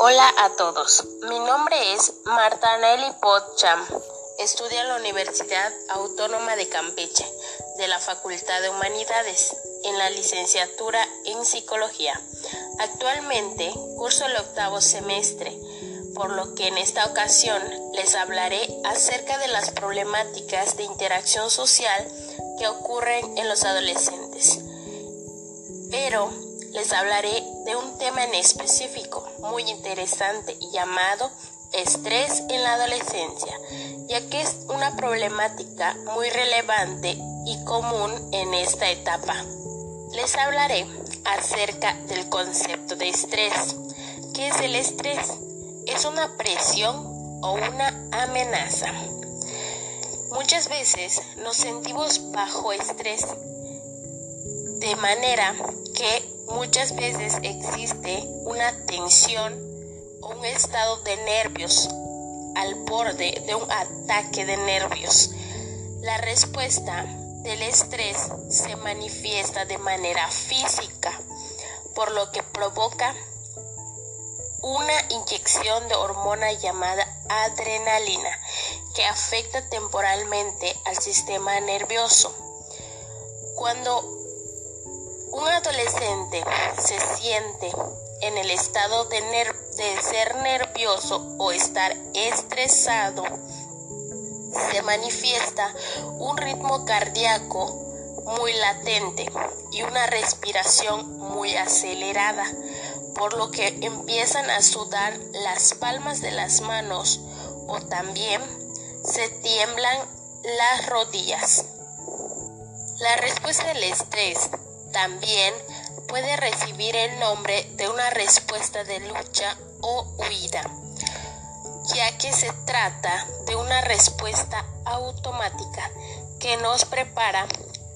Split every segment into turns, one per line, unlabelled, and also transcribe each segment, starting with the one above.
Hola a todos, mi nombre es Marta Nelly Potcham. Estudio en la Universidad Autónoma de Campeche, de la Facultad de Humanidades, en la licenciatura en Psicología. Actualmente curso el octavo semestre, por lo que en esta ocasión les hablaré acerca de las problemáticas de interacción social que ocurren en los adolescentes. Pero les hablaré de un tema en específico muy interesante llamado estrés en la adolescencia, ya que es una problemática muy relevante y común en esta etapa. Les hablaré acerca del concepto de estrés. ¿Qué es el estrés? Es una presión o una amenaza. Muchas veces nos sentimos bajo estrés, de manera que Muchas veces existe una tensión o un estado de nervios al borde de un ataque de nervios. La respuesta del estrés se manifiesta de manera física, por lo que provoca una inyección de hormona llamada adrenalina que afecta temporalmente al sistema nervioso. Cuando un adolescente se siente en el estado de, ser nervioso o estar estresado. Se manifiesta un ritmo cardíaco muy latente y una respiración muy acelerada, por lo que empiezan a sudar las palmas de las manos o también se tiemblan las rodillas. La respuesta del estrés también puede recibir el nombre de una respuesta de lucha o huida, ya que se trata de una respuesta automática que nos prepara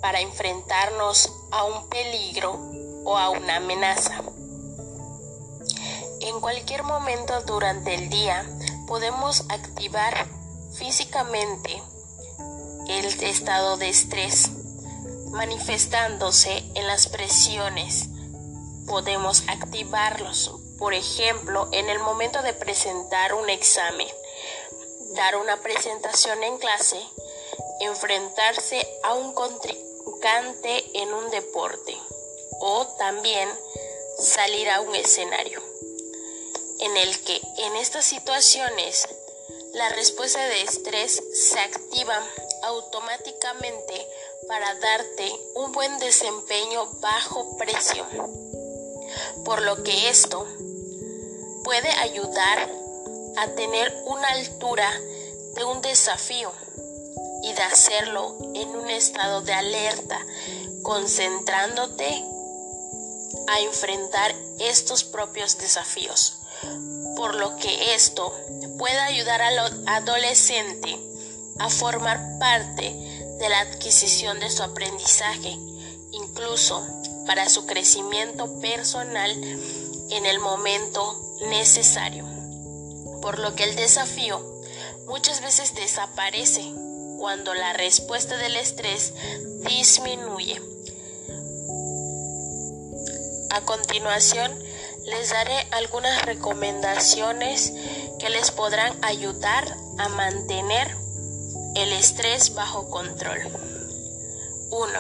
para enfrentarnos a un peligro o a una amenaza. En cualquier momento durante el día podemos activar físicamente el estado de estrés manifestándose en las presiones. Podemos activarlos, por ejemplo, en el momento de presentar un examen, dar una presentación en clase, enfrentarse a un contrincante en un deporte o también salir a un escenario en el que en estas situaciones la respuesta de estrés se activa automáticamente para darte un buen desempeño bajo presión. Por lo que esto puede ayudar a tener una altura de un desafío y de hacerlo en un estado de alerta, concentrándote a enfrentar estos propios desafíos. Por lo que esto puede ayudar al adolescente a formar parte de la adquisición de su aprendizaje, incluso para su crecimiento personal en el momento necesario. Por lo que el desafío muchas veces desaparece cuando la respuesta del estrés disminuye. A continuación, les daré algunas recomendaciones que les podrán ayudar a mantener el estrés bajo control. 1.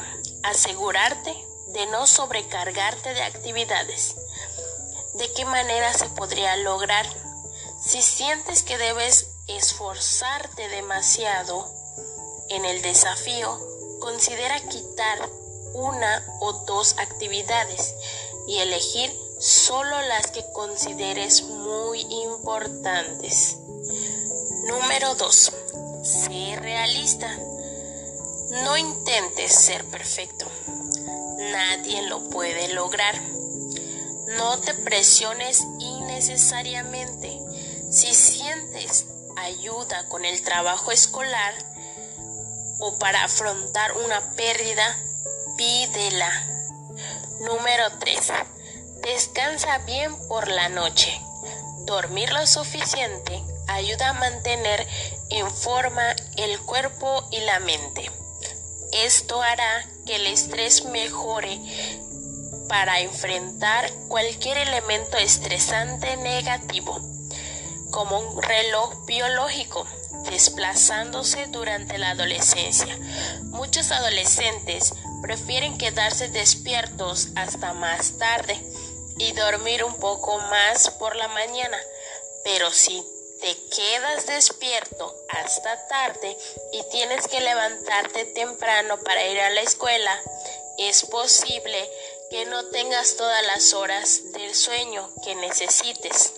Asegurarte de no sobrecargarte de actividades. ¿De qué manera se podría lograr? Si sientes que debes esforzarte demasiado en el desafío, considera quitar una o dos actividades y elegir solo las que consideres muy importantes. Número 2. No intentes ser perfecto. Nadie lo puede lograr. No te presiones innecesariamente. Si sientes ayuda con el trabajo escolar o para afrontar una pérdida, pídela. Número 3. Descansa bien por la noche. Dormir lo suficiente ayuda a mantener en forma el cuerpo y la mente. Esto hará que el estrés mejore para enfrentar cualquier elemento estresante negativo, como un reloj biológico desplazándose durante la adolescencia. Muchos adolescentes prefieren quedarse despiertos hasta más tarde y dormir un poco más por la mañana, pero si te quedas despierto hasta tarde y tienes que levantarte temprano para ir a la escuela, es posible que no tengas todas las horas del sueño que necesites.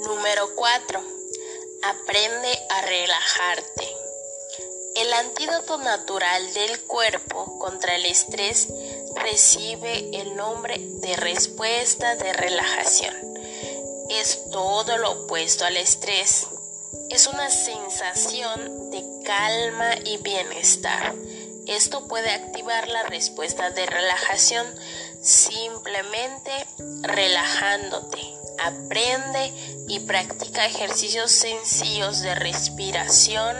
Número 4. Aprende a relajarte. El antídoto natural del cuerpo contra el estrés recibe el nombre de respuesta de relajación. Es todo lo opuesto al estrés. Es una sensación de calma y bienestar. Esto puede activar la respuesta de relajación simplemente relajándote. Aprende y practica ejercicios sencillos de respiración.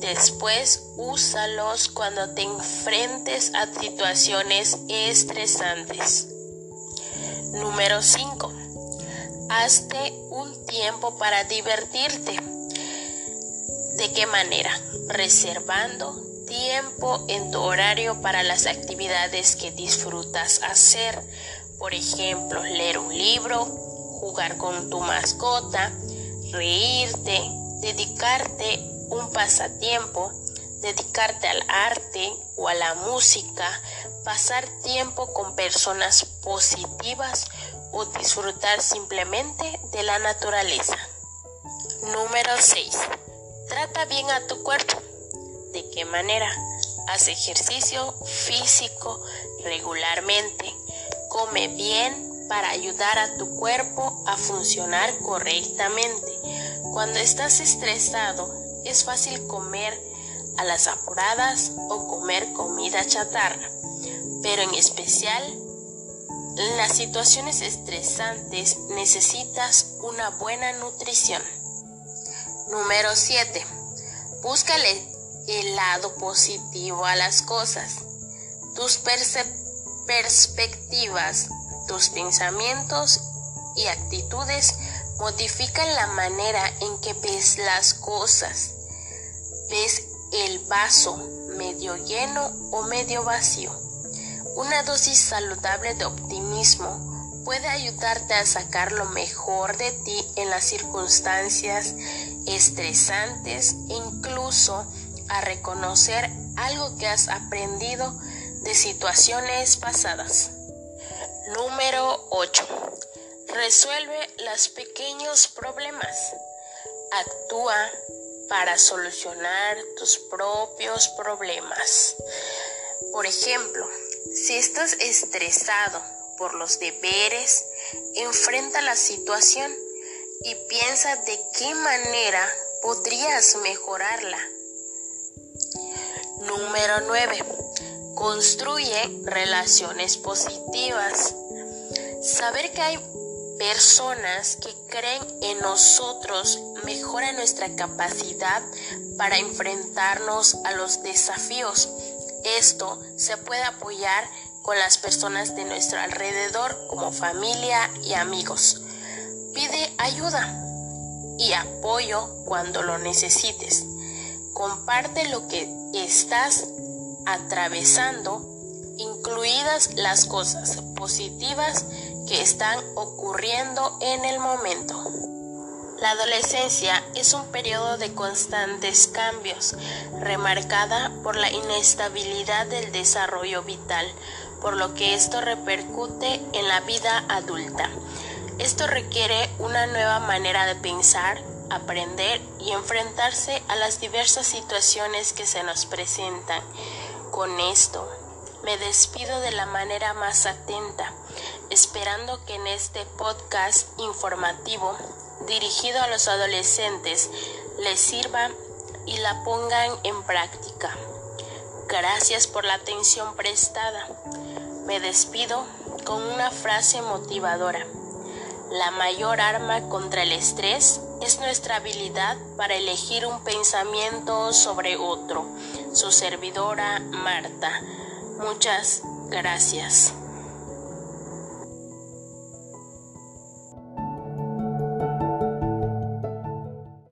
Después úsalos cuando te enfrentes a situaciones estresantes. Número 5. Hazte un tiempo para divertirte. ¿De qué manera? Reservando tiempo en tu horario para las actividades que disfrutas hacer. Por ejemplo, leer un libro, jugar con tu mascota, reírte, dedicarte un pasatiempo, dedicarte al arte o a la música, pasar tiempo con personas positivas o disfrutar simplemente de la naturaleza. Número 6. Trata bien a tu cuerpo. ¿De qué manera? Haz ejercicio físico regularmente. Come bien para ayudar a tu cuerpo a funcionar correctamente. Cuando estás estresado, es fácil comer a las apuradas o comer comida chatarra, pero en especial las situaciones estresantes necesitas una buena nutrición. Número 7. Búscale el lado positivo a las cosas. Tus perspectivas, tus pensamientos y actitudes modifican la manera en que ves las cosas. Ves el vaso medio lleno o medio vacío. Una dosis saludable de optimismo puede ayudarte a sacar lo mejor de ti en las circunstancias estresantes e incluso a reconocer algo que has aprendido de situaciones pasadas. Número 8. Resuelve los pequeños problemas. Actúa para solucionar tus propios problemas. Por ejemplo, si estás estresado por los deberes, enfrenta la situación y piensa de qué manera podrías mejorarla. Número 9. Construye relaciones positivas. Saber que hay personas que creen en nosotros mejora nuestra capacidad para enfrentarnos a los desafíos. Esto se puede apoyar con las personas de nuestro alrededor como familia y amigos. Pide ayuda y apoyo cuando lo necesites. Comparte lo que estás atravesando, incluidas las cosas positivas que están ocurriendo en el momento. La adolescencia es un periodo de constantes cambios, remarcada por la inestabilidad del desarrollo vital, por lo que esto repercute en la vida adulta. Esto requiere una nueva manera de pensar, aprender y enfrentarse a las diversas situaciones que se nos presentan. Con esto, me despido de la manera más atenta, esperando que en este podcast informativo dirigido a los adolescentes les sirva y la pongan en práctica. Gracias por la atención prestada. Me despido con una frase motivadora. La mayor arma contra el estrés es nuestra habilidad para elegir un pensamiento sobre otro. Su servidora Marta. Muchas gracias.